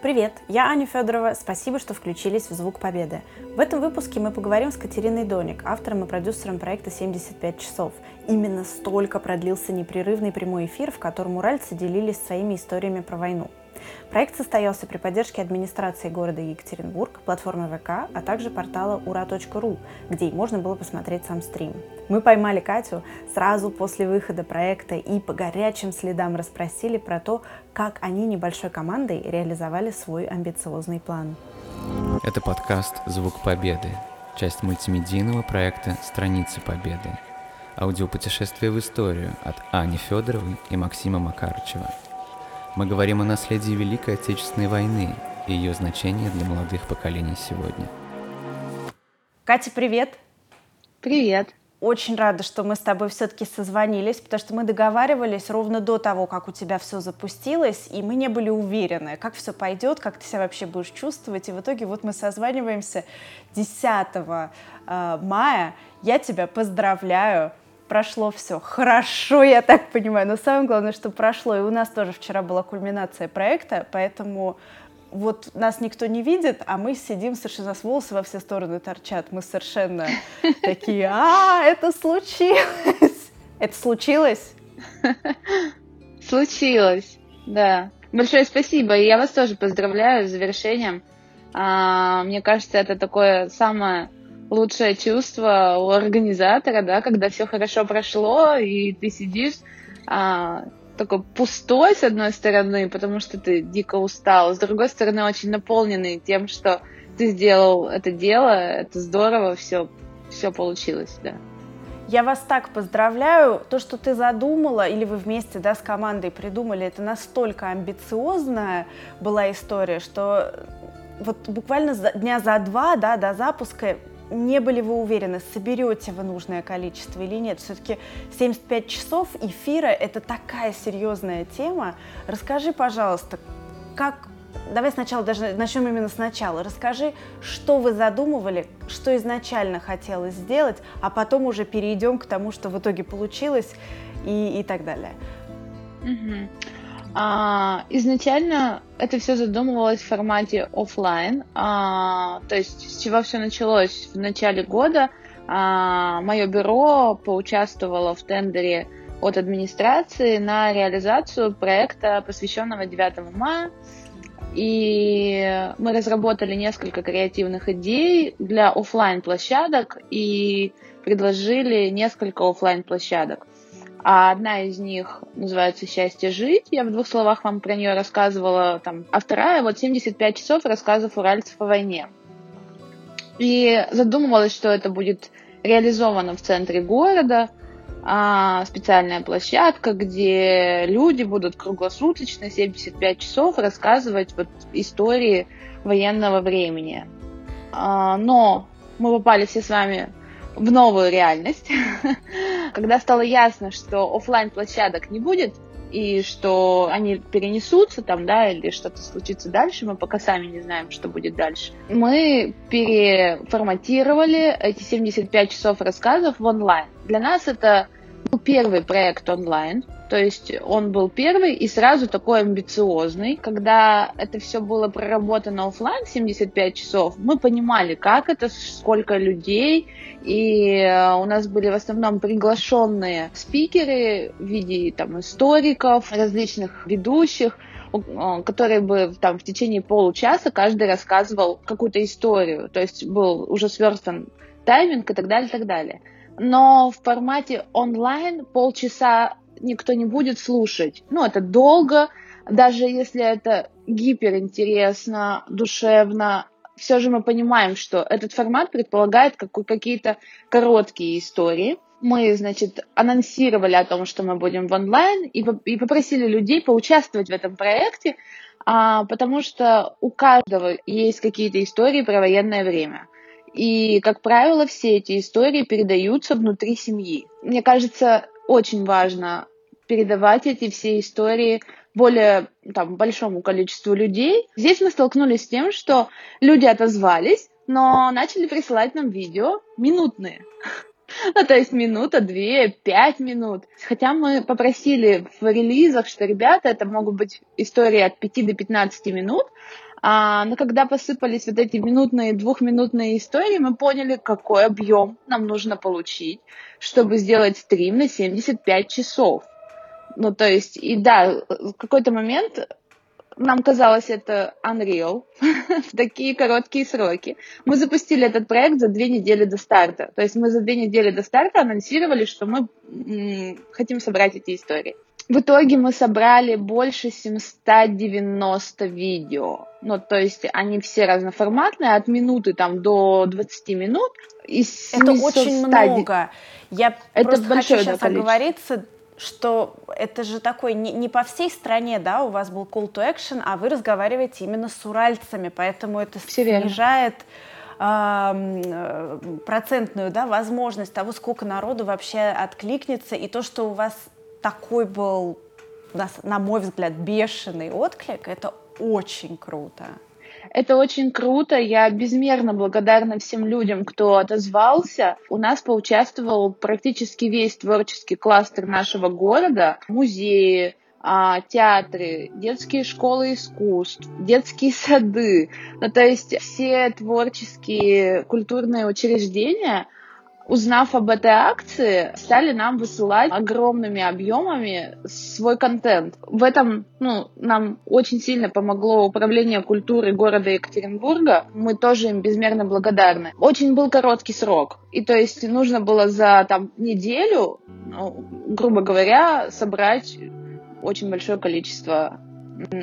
Привет, я Аня Федорова. Спасибо, что включились в «Звук Победы». В этом выпуске мы поговорим с Катериной Доник, автором и продюсером проекта «75 часов». Именно столько продлился непрерывный прямой эфир, в котором уральцы делились своими историями про войну. Проект состоялся при поддержке администрации города Екатеринбург, платформы ВК, а также портала ура.ру, где можно было посмотреть сам стрим. Мы поймали Катю сразу после выхода проекта и по горячим следам расспросили про то, как они небольшой командой реализовали свой амбициозный план. Это подкаст «Звук Победы», часть мультимедийного проекта «Страницы Победы». Аудиопутешествие в историю от Ани Федоровой и Максима Макарычева – мы говорим о наследии Великой Отечественной войны и ее значении для молодых поколений сегодня. Катя, привет! Привет! Очень рада, что мы с тобой все-таки созвонились, потому что мы договаривались ровно до того, как у тебя все запустилось, и мы не были уверены, как все пойдет, как ты себя вообще будешь чувствовать. И в итоге вот мы созваниваемся 10 э, мая. Я тебя поздравляю прошло все хорошо, я так понимаю. Но самое главное, что прошло. И у нас тоже вчера была кульминация проекта, поэтому вот нас никто не видит, а мы сидим совершенно с волосы во все стороны торчат. Мы совершенно такие, а, это случилось. Это случилось? Случилось, да. Большое спасибо. И я вас тоже поздравляю с завершением. А, мне кажется, это такое самое лучшее чувство у организатора, да, когда все хорошо прошло, и ты сидишь а, такой пустой, с одной стороны, потому что ты дико устал, с другой стороны, очень наполненный тем, что ты сделал это дело, это здорово, все, все получилось, да. Я вас так поздравляю. То, что ты задумала, или вы вместе да, с командой придумали, это настолько амбициозная была история, что вот буквально за, дня за два да, до запуска не были вы уверены, соберете вы нужное количество или нет. Все-таки 75 часов эфира – это такая серьезная тема. Расскажи, пожалуйста, как Давай сначала даже начнем именно сначала. Расскажи, что вы задумывали, что изначально хотелось сделать, а потом уже перейдем к тому, что в итоге получилось и, и так далее. Угу. А, изначально это все задумывалось в формате офлайн, а, то есть с чего все началось в начале года. А, мое бюро поучаствовало в тендере от администрации на реализацию проекта, посвященного 9 мая. И мы разработали несколько креативных идей для офлайн площадок и предложили несколько офлайн площадок а одна из них называется «Счастье жить». Я в двух словах вам про нее рассказывала, там, а вторая вот «75 часов рассказов уральцев о войне». И задумывалась, что это будет реализовано в центре города, а, специальная площадка, где люди будут круглосуточно 75 часов рассказывать вот истории военного времени. А, но мы попали все с вами в новую реальность, когда стало ясно, что офлайн площадок не будет, и что они перенесутся там, да, или что-то случится дальше, мы пока сами не знаем, что будет дальше. Мы переформатировали эти 75 часов рассказов в онлайн. Для нас это был первый проект онлайн, то есть он был первый и сразу такой амбициозный. Когда это все было проработано офлайн 75 часов, мы понимали, как это, сколько людей. И э, у нас были в основном приглашенные спикеры в виде там, историков, различных ведущих, которые бы там в течение получаса каждый рассказывал какую-то историю. То есть был уже сверстан тайминг и так далее, и так далее. Но в формате онлайн полчаса никто не будет слушать. Ну, это долго, даже если это гиперинтересно, душевно, все же мы понимаем, что этот формат предполагает какие-то короткие истории. Мы, значит, анонсировали о том, что мы будем в онлайн, и, попросили людей поучаствовать в этом проекте, а, потому что у каждого есть какие-то истории про военное время. И, как правило, все эти истории передаются внутри семьи. Мне кажется, очень важно передавать эти все истории более там, большому количеству людей. Здесь мы столкнулись с тем, что люди отозвались, но начали присылать нам видео минутные. Ну, то есть минута, две, пять минут. Хотя мы попросили в релизах, что, ребята, это могут быть истории от 5 до 15 минут, а, но когда посыпались вот эти минутные, двухминутные истории, мы поняли, какой объем нам нужно получить, чтобы сделать стрим на 75 часов. Ну, то есть, и да, в какой-то момент нам казалось это unreal в такие короткие сроки. Мы запустили этот проект за две недели до старта. То есть мы за две недели до старта анонсировали, что мы хотим собрать эти истории. В итоге мы собрали больше 790 видео. Ну, то есть они все разноформатные, от минуты там до 20 минут. Из Это очень много. Я Это просто хочу сейчас оговориться, что это же такой не, не по всей стране, да, у вас был call to action, а вы разговариваете именно с уральцами, поэтому это Все снижает э, процентную да, возможность того, сколько народу вообще откликнется, и то, что у вас такой был, на мой взгляд, бешеный отклик, это очень круто. Это очень круто. Я безмерно благодарна всем людям, кто отозвался. У нас поучаствовал практически весь творческий кластер нашего города. Музеи, а, театры, детские школы искусств, детские сады. Ну, то есть все творческие культурные учреждения – узнав об этой акции, стали нам высылать огромными объемами свой контент. В этом ну, нам очень сильно помогло Управление культуры города Екатеринбурга. Мы тоже им безмерно благодарны. Очень был короткий срок. И то есть нужно было за там, неделю, ну, грубо говоря, собрать очень большое количество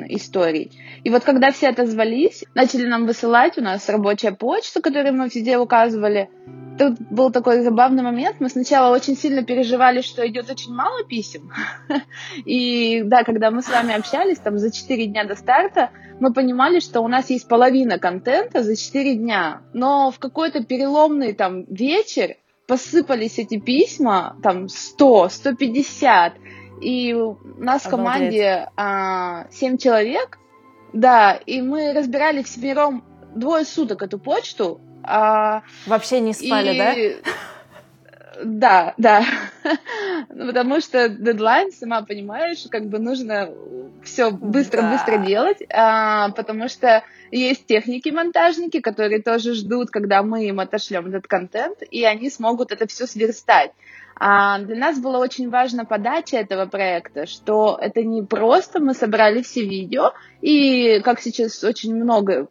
историй. И вот когда все отозвались, начали нам высылать, у нас рабочая почта, которую мы везде указывали, тут был такой забавный момент. Мы сначала очень сильно переживали, что идет очень мало писем. И да, когда мы с вами общались, там за 4 дня до старта, мы понимали, что у нас есть половина контента за 4 дня. Но в какой-то переломный там вечер посыпались эти письма, там 100, 150. И у нас в команде а, 7 человек, да, и мы разбирали всемиром двое суток эту почту, а, Вообще не спали, и... да? Да, да. Потому что дедлайн, сама понимаешь, как бы нужно все быстро-быстро да. делать, а, потому что есть техники-монтажники, которые тоже ждут, когда мы им отошлем этот контент, и они смогут это все сверстать. А для нас была очень важна подача этого проекта, что это не просто мы собрали все видео, и как сейчас очень много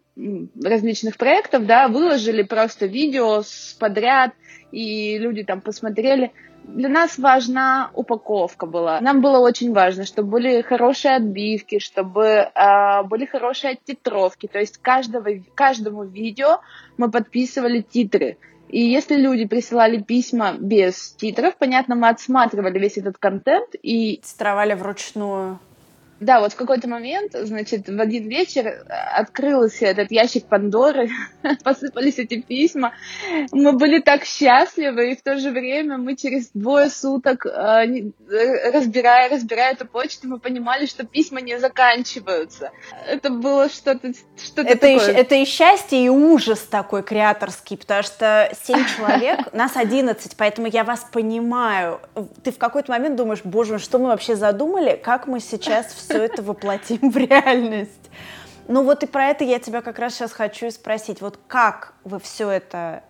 различных проектов, да, выложили просто видео с подряд, и люди там посмотрели. Для нас важна упаковка была. Нам было очень важно, чтобы были хорошие отбивки, чтобы э, были хорошие оттитровки. То есть каждого, каждому видео мы подписывали титры. И если люди присылали письма без титров, понятно, мы отсматривали весь этот контент и... Титровали вручную. Да, вот в какой-то момент, значит, в один вечер э, открылся этот ящик Пандоры, посыпались эти письма. Мы были так счастливы, и в то же время мы через двое суток, э, э, разбирая, разбирая эту почту, мы понимали, что письма не заканчиваются. Это было что-то что это такое. И, это и счастье, и ужас такой креаторский, потому что семь человек, нас одиннадцать, поэтому я вас понимаю. Ты в какой-то момент думаешь, боже, что мы вообще задумали, как мы сейчас все все это воплотим в реальность. Ну вот и про это я тебя как раз сейчас хочу спросить. Вот как вы все это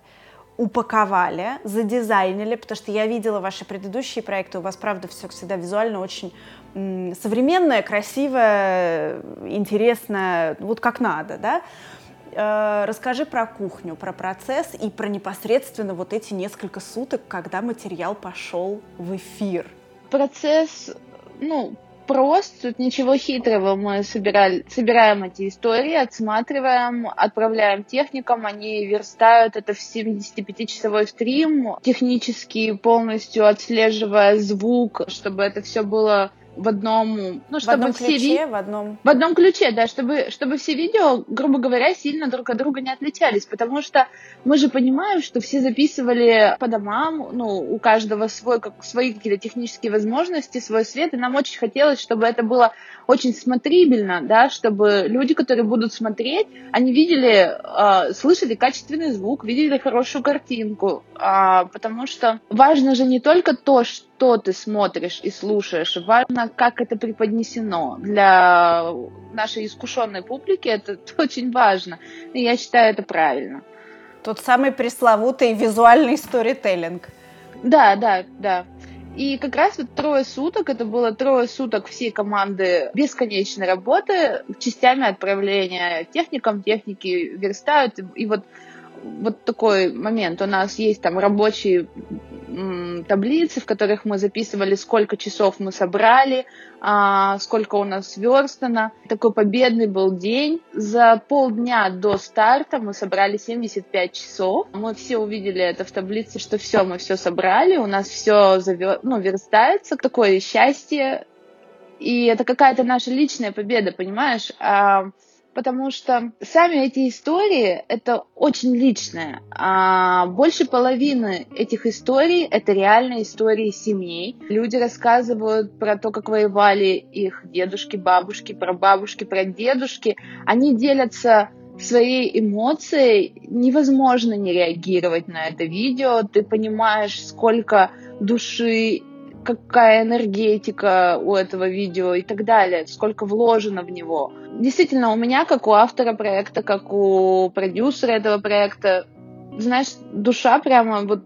упаковали, задизайнили, потому что я видела ваши предыдущие проекты, у вас, правда, все всегда визуально очень современное, красивое, интересное, вот как надо, да? Э, расскажи про кухню, про процесс и про непосредственно вот эти несколько суток, когда материал пошел в эфир. Процесс, ну, прост, тут ничего хитрого. Мы собирали, собираем эти истории, отсматриваем, отправляем техникам, они верстают это в 75-часовой стрим, технически полностью отслеживая звук, чтобы это все было в одном, ну, чтобы в одном все ключе, ви... в одном... В одном ключе, да, чтобы, чтобы все видео, грубо говоря, сильно друг от друга не отличались, потому что мы же понимаем, что все записывали по домам, ну, у каждого свой, как, свои какие-то технические возможности, свой свет, и нам очень хотелось, чтобы это было очень смотрибельно, да, чтобы люди, которые будут смотреть, они видели, э, слышали качественный звук, видели хорошую картинку, э, потому что важно же не только то, что ты смотришь и слушаешь, важно, как это преподнесено. Для нашей искушенной публики это очень важно, и я считаю это правильно. Тот самый пресловутый визуальный сторителлинг. Да, да, да. И как раз вот трое суток, это было трое суток всей команды бесконечной работы, частями отправления техникам, техники верстают. И вот, вот такой момент. У нас есть там рабочие таблицы, в которых мы записывали, сколько часов мы собрали, а, сколько у нас сверстано. Такой победный был день. За полдня до старта мы собрали 75 часов. Мы все увидели это в таблице, что все, мы все собрали, у нас все завер... ну, верстается. Такое счастье. И это какая-то наша личная победа, понимаешь? Потому что сами эти истории — это очень личное. А больше половины этих историй — это реальные истории семей. Люди рассказывают про то, как воевали их дедушки, бабушки, про бабушки, про дедушки. Они делятся своей эмоцией невозможно не реагировать на это видео. Ты понимаешь, сколько души какая энергетика у этого видео и так далее, сколько вложено в него. Действительно, у меня, как у автора проекта, как у продюсера этого проекта, знаешь, душа прямо вот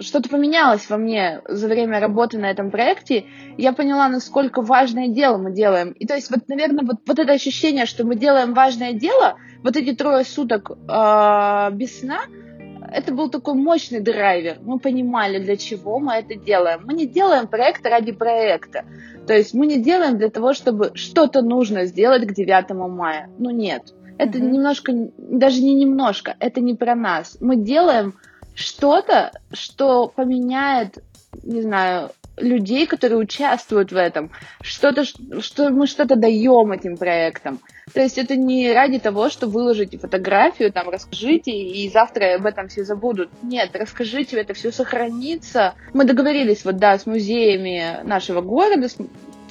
что-то поменялось во мне за время работы на этом проекте. Я поняла, насколько важное дело мы делаем. И то есть, вот, наверное, вот, вот это ощущение, что мы делаем важное дело, вот эти трое суток э, без сна, это был такой мощный драйвер. Мы понимали, для чего мы это делаем. Мы не делаем проект ради проекта. То есть мы не делаем для того, чтобы что-то нужно сделать к 9 мая. Ну нет. Это mm-hmm. немножко, даже не немножко, это не про нас. Мы делаем что-то, что поменяет, не знаю, людей, которые участвуют в этом, что-то, что мы что-то даем этим проектам. То есть это не ради того, что выложите фотографию, там, расскажите, и завтра об этом все забудут. Нет, расскажите, это все сохранится. Мы договорились вот, да, с музеями нашего города, с,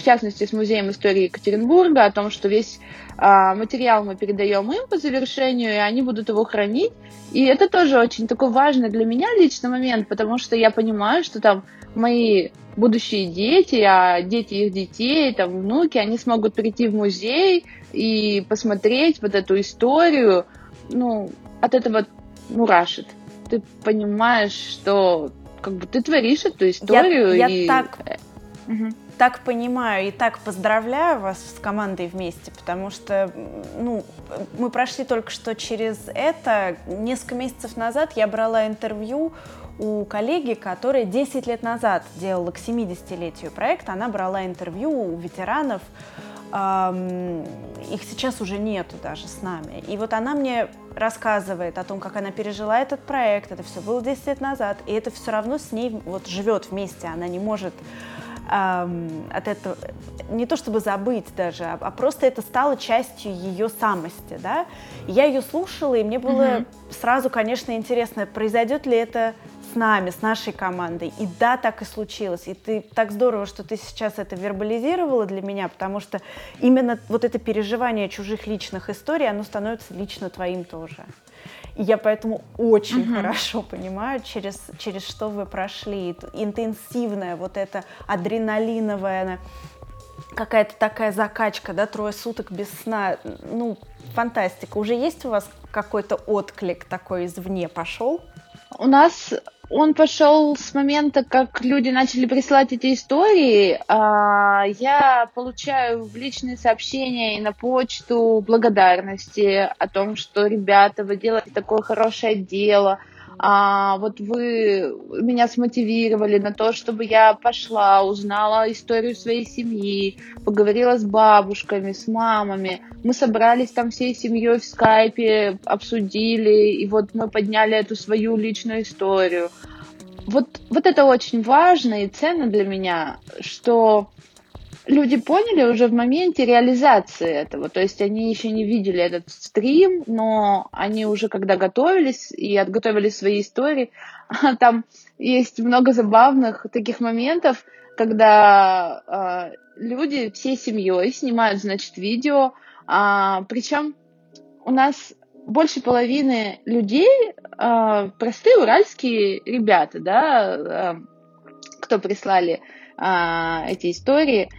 частности, с Музеем истории Екатеринбурга, о том, что весь а, материал мы передаем им по завершению, и они будут его хранить. И это тоже очень такой важный для меня личный момент, потому что я понимаю, что там мои будущие дети, а дети их детей, там, внуки, они смогут прийти в музей и посмотреть вот эту историю, ну, от этого мурашит. Ты понимаешь, что как бы ты творишь эту историю. Я, и... так, угу. Так понимаю и так поздравляю вас с командой вместе, потому что ну, мы прошли только что через это. Несколько месяцев назад я брала интервью у коллеги, которая 10 лет назад делала к 70-летию проект, она брала интервью у ветеранов, эм, их сейчас уже нету даже с нами. И вот она мне рассказывает о том, как она пережила этот проект, это все было 10 лет назад, и это все равно с ней вот живет вместе, она не может эм, от этого, не то чтобы забыть даже, а, а просто это стало частью ее самости, да. я ее слушала, и мне было mm-hmm. сразу, конечно, интересно, произойдет ли это с нами, с нашей командой. И да, так и случилось. И ты так здорово, что ты сейчас это вербализировала для меня, потому что именно вот это переживание чужих личных историй, оно становится лично твоим тоже. И я поэтому очень uh-huh. хорошо понимаю, через, через что вы прошли. Интенсивная вот эта адреналиновая какая-то такая закачка, да, трое суток без сна. Ну, фантастика. Уже есть у вас какой-то отклик такой извне пошел? У нас он пошел с момента, как люди начали присылать эти истории. А, я получаю в личные сообщения и на почту благодарности о том, что ребята, вы делаете такое хорошее дело – а, вот вы меня смотивировали на то, чтобы я пошла, узнала историю своей семьи, поговорила с бабушками, с мамами. Мы собрались там всей семьей в скайпе, обсудили, и вот мы подняли эту свою личную историю. Вот, вот это очень важно и ценно для меня, что люди поняли уже в моменте реализации этого. То есть они еще не видели этот стрим, но они уже когда готовились и отготовили свои истории, там есть много забавных таких моментов, когда э, люди всей семьей снимают, значит, видео, а, причем у нас больше половины людей э, простые уральские ребята, да, э, кто прислали э, эти истории.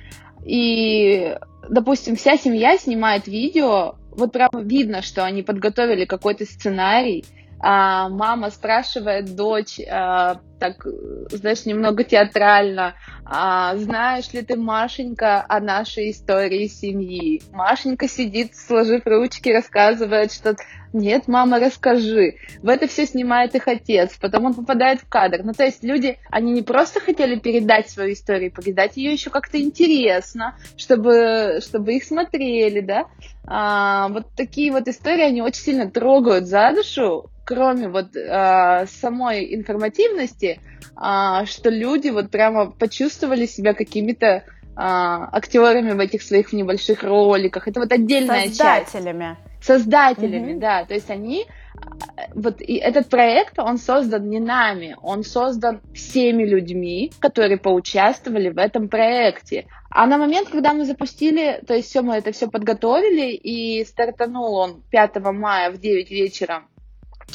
И, допустим, вся семья снимает видео, вот прямо видно, что они подготовили какой-то сценарий, а мама спрашивает дочь, а, так, знаешь, немного театрально, а, знаешь ли ты, Машенька, о нашей истории семьи? Машенька сидит, сложив ручки, рассказывает, что нет, мама, расскажи. В это все снимает их отец, потом он попадает в кадр. Ну, то есть люди, они не просто хотели передать свою историю, передать ее еще как-то интересно, чтобы, чтобы их смотрели, да. А, вот такие вот истории, они очень сильно трогают за душу, кроме вот а, самой информативности, а, что люди вот прямо почувствовали себя какими-то а, актерами в этих своих небольших роликах. Это вот отдельная Создателями. часть. Создателями создателями, mm-hmm. да, то есть они вот и этот проект, он создан не нами, он создан всеми людьми, которые поучаствовали в этом проекте. А на момент, когда мы запустили, то есть все, мы это все подготовили, и стартанул он 5 мая в 9 вечера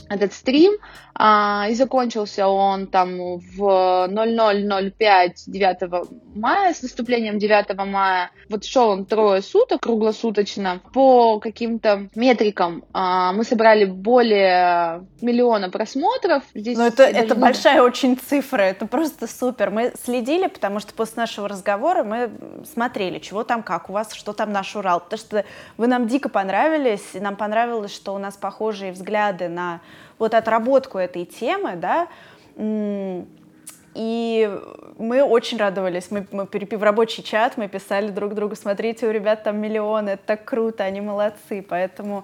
этот стрим, а, и закончился он там в 00.05 9 мая, с наступлением 9 мая. Вот шел он трое суток, круглосуточно. По каким-то метрикам а, мы собрали более миллиона просмотров. Здесь Но это, это не... большая очень цифра, это просто супер. Мы следили, потому что после нашего разговора мы смотрели, чего там, как у вас, что там наш Урал. Потому что вы нам дико понравились, и нам понравилось, что у нас похожие взгляды на вот отработку этой темы, да, и мы очень радовались. Мы, мы в рабочий чат, мы писали друг другу, смотрите, у ребят там миллионы, это так круто, они молодцы. Поэтому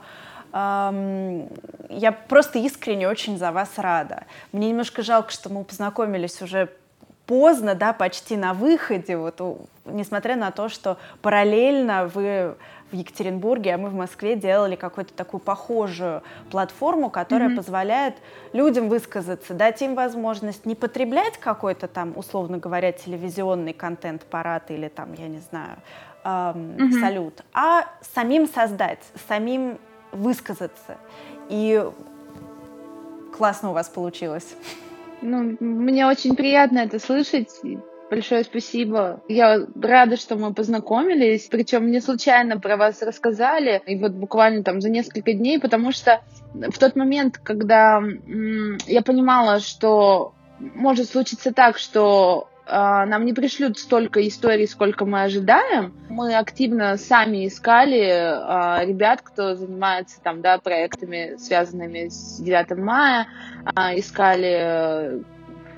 эм, я просто искренне очень за вас рада. Мне немножко жалко, что мы познакомились уже поздно, да, почти на выходе, вот, несмотря на то, что параллельно вы в Екатеринбурге, а мы в Москве делали какую-то такую похожую платформу, которая mm-hmm. позволяет людям высказаться, дать им возможность не потреблять какой-то там, условно говоря, телевизионный контент, парад или там, я не знаю, эм, mm-hmm. салют, а самим создать, самим высказаться. И классно у вас получилось. Ну, мне очень приятно это слышать. Большое спасибо. Я рада, что мы познакомились. Причем мне случайно про вас рассказали. И вот буквально там за несколько дней, потому что в тот момент, когда я понимала, что может случиться так, что э, нам не пришлют столько историй, сколько мы ожидаем. Мы активно сами искали э, ребят, кто занимается там, да, проектами, связанными с 9 мая, э, искали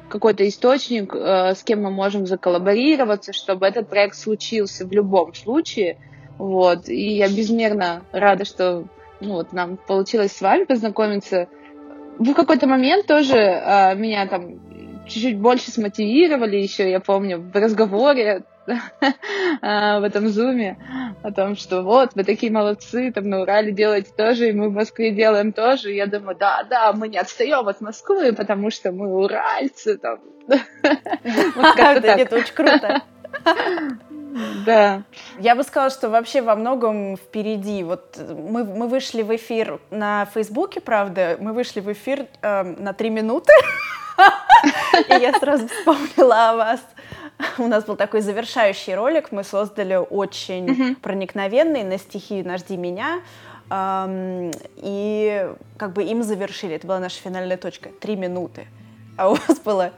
какой-то источник, э, с кем мы можем заколлаборироваться, чтобы этот проект случился в любом случае. Вот. И я безмерно рада, что ну, вот, нам получилось с вами познакомиться. В какой-то момент тоже э, меня там чуть-чуть больше смотивировали еще, я помню, в разговоре в этом зуме о том, что вот, вы такие молодцы, там на Урале делаете тоже, и мы в Москве делаем тоже. И я думаю, да, да, мы не отстаем от Москвы, потому что мы уральцы. Там. Это очень круто. Да. Я бы сказала, что вообще во многом впереди. Вот мы, мы вышли в эфир на Фейсбуке, правда, мы вышли в эфир э, на три минуты, и я сразу вспомнила о вас. У нас был такой завершающий ролик, мы создали очень проникновенный на стихи «Нажди меня», эм, и как бы им завершили. Это была наша финальная точка. Три минуты. А у вас было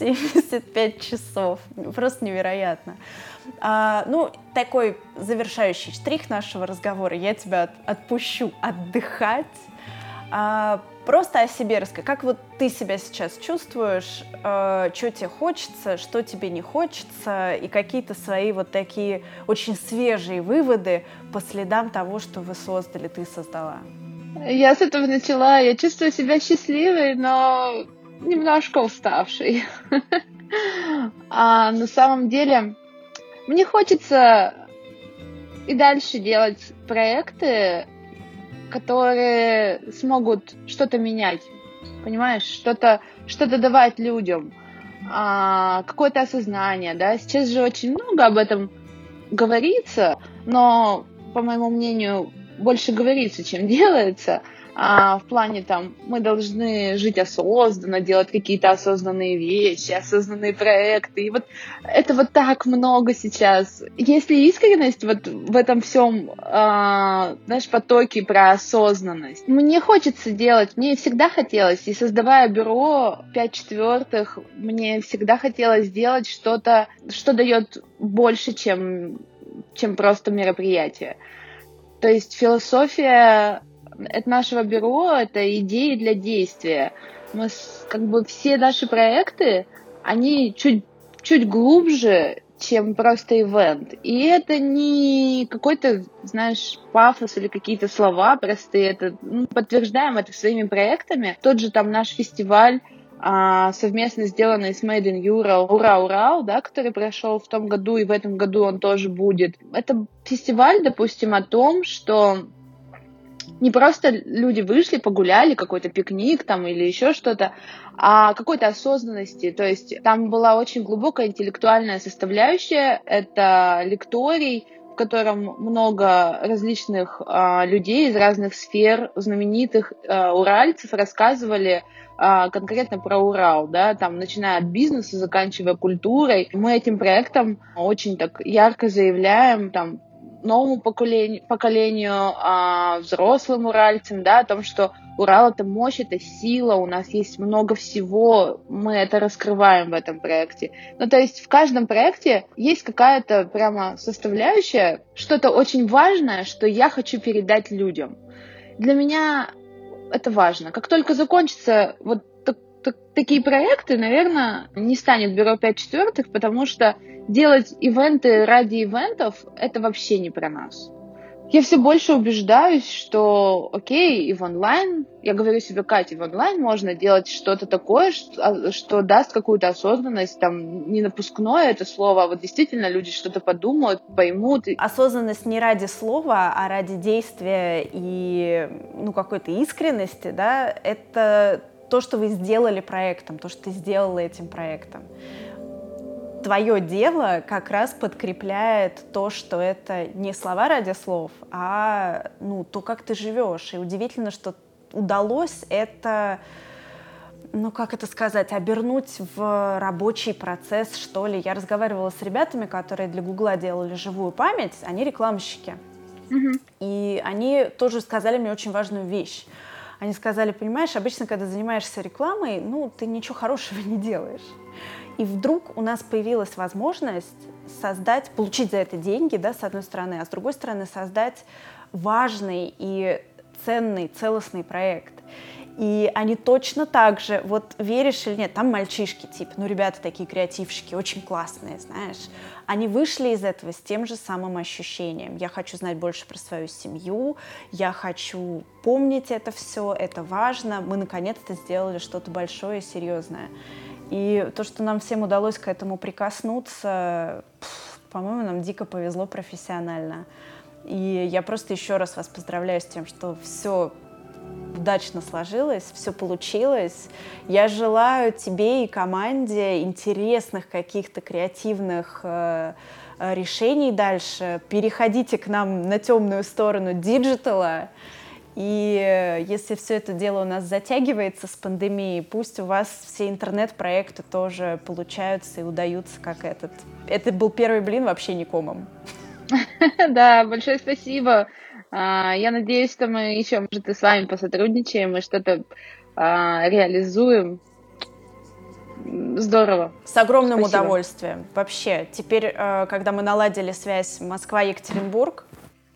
75 часов. Просто невероятно. А, ну, такой завершающий штрих нашего разговора. Я тебя отпущу отдыхать. А, Просто о себе расскажи. Как вот ты себя сейчас чувствуешь, э, что тебе хочется, что тебе не хочется, и какие-то свои вот такие очень свежие выводы по следам того, что вы создали, ты создала. Я с этого начала. Я чувствую себя счастливой, но немножко уставшей. А на самом деле Мне хочется и дальше делать проекты, которые смогут что-то менять, понимаешь, что-то что давать людям, а, какое-то осознание, да. Сейчас же очень много об этом говорится, но, по моему мнению, больше говорится, чем делается а, в плане там мы должны жить осознанно, делать какие-то осознанные вещи, осознанные проекты. И вот это вот так много сейчас. Если искренность вот в этом всем, а, знаешь, потоке про осознанность, мне хочется делать, мне всегда хотелось, и создавая бюро 5 четвертых, мне всегда хотелось сделать что-то, что дает больше, чем, чем просто мероприятие. То есть философия это нашего бюро, это идеи для действия. Мы как бы все наши проекты, они чуть, чуть глубже, чем просто ивент. И это не какой-то, знаешь, пафос или какие-то слова простые. Это ну, подтверждаем это своими проектами. Тот же там наш фестиваль а, совместно сделанный с Made in Ural, Ура Урал, да, который прошел в том году, и в этом году он тоже будет. Это фестиваль, допустим, о том, что не просто люди вышли, погуляли, какой-то пикник там или еще что-то, а какой-то осознанности. То есть там была очень глубокая интеллектуальная составляющая. Это лекторий, в котором много различных а, людей из разных сфер, знаменитых а, уральцев рассказывали а, конкретно про Урал, да, там, начиная от бизнеса, заканчивая культурой. Мы этим проектом очень так ярко заявляем, там, новому поколению, поколению а, взрослым уральцам, да, о том, что Урал это мощь, это сила, у нас есть много всего, мы это раскрываем в этом проекте. Ну, то есть в каждом проекте есть какая-то прямо составляющая, что-то очень важное, что я хочу передать людям. Для меня это важно. Как только закончится вот такие проекты, наверное, не станет бюро 5 четвертых, потому что делать ивенты ради ивентов — это вообще не про нас. Я все больше убеждаюсь, что окей, и в онлайн, я говорю себе, Катя, в онлайн можно делать что-то такое, что, а, что даст какую-то осознанность, там, не напускное это слово, а вот действительно люди что-то подумают, поймут. Осознанность не ради слова, а ради действия и, ну, какой-то искренности, да, это то, что вы сделали проектом, то, что ты сделала этим проектом. Твое дело как раз подкрепляет то, что это не слова ради слов, а ну, то, как ты живешь. И удивительно, что удалось это ну, как это сказать, обернуть в рабочий процесс, что ли. Я разговаривала с ребятами, которые для Гугла делали живую память, они рекламщики. Mm-hmm. И они тоже сказали мне очень важную вещь. Они сказали, понимаешь, обычно, когда занимаешься рекламой, ну, ты ничего хорошего не делаешь. И вдруг у нас появилась возможность создать, получить за это деньги, да, с одной стороны, а с другой стороны создать важный и ценный, целостный проект. И они точно так же, вот веришь или нет, там мальчишки, типа, ну, ребята такие креативщики, очень классные, знаешь. Они вышли из этого с тем же самым ощущением. Я хочу знать больше про свою семью, я хочу помнить это все, это важно. Мы наконец-то сделали что-то большое серьезное. И то, что нам всем удалось к этому прикоснуться, по-моему, нам дико повезло профессионально. И я просто еще раз вас поздравляю с тем, что все удачно сложилось, все получилось. Я желаю тебе и команде интересных каких-то креативных э, э, решений дальше. Переходите к нам на темную сторону digital а. И если все это дело у нас затягивается с пандемией, пусть у вас все интернет-проекты тоже получаются и удаются, как этот. Это был первый блин вообще не комом. Да, большое спасибо. А, я надеюсь, что мы еще, может, и с вами посотрудничаем и что-то а, реализуем. Здорово. С огромным Спасибо. удовольствием. Вообще, теперь, э, когда мы наладили связь Москва-Екатеринбург...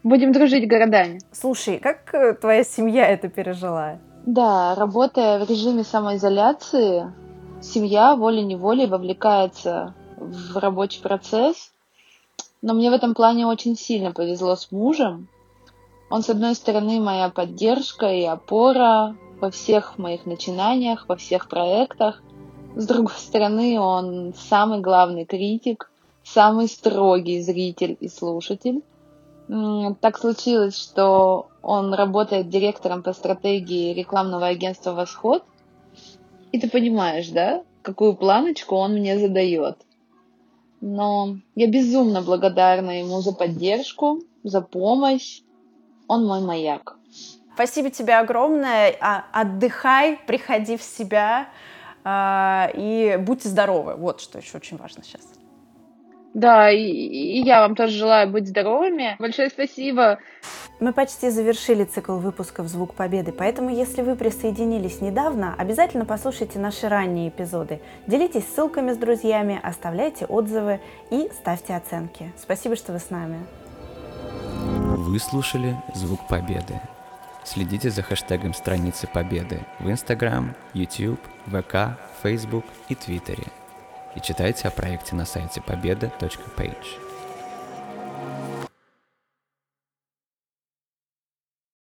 Будем дружить городами. Слушай, как э, твоя семья это пережила? Да, работая в режиме самоизоляции, семья волей-неволей вовлекается в рабочий процесс. Но мне в этом плане очень сильно повезло с мужем, он, с одной стороны, моя поддержка и опора во всех моих начинаниях, во всех проектах. С другой стороны, он самый главный критик, самый строгий зритель и слушатель. Так случилось, что он работает директором по стратегии рекламного агентства «Восход». И ты понимаешь, да, какую планочку он мне задает. Но я безумно благодарна ему за поддержку, за помощь. Он мой маяк. Спасибо тебе огромное. А, отдыхай, приходи в себя а, и будьте здоровы. Вот что еще очень важно сейчас. Да, и, и я вам тоже желаю быть здоровыми. Большое спасибо. Мы почти завершили цикл выпусков «Звук Победы», поэтому если вы присоединились недавно, обязательно послушайте наши ранние эпизоды. Делитесь ссылками с друзьями, оставляйте отзывы и ставьте оценки. Спасибо, что вы с нами. Вы слушали «Звук Победы». Следите за хэштегом страницы Победы в Instagram, YouTube, ВК, Facebook и Твиттере. И читайте о проекте на сайте победа.page.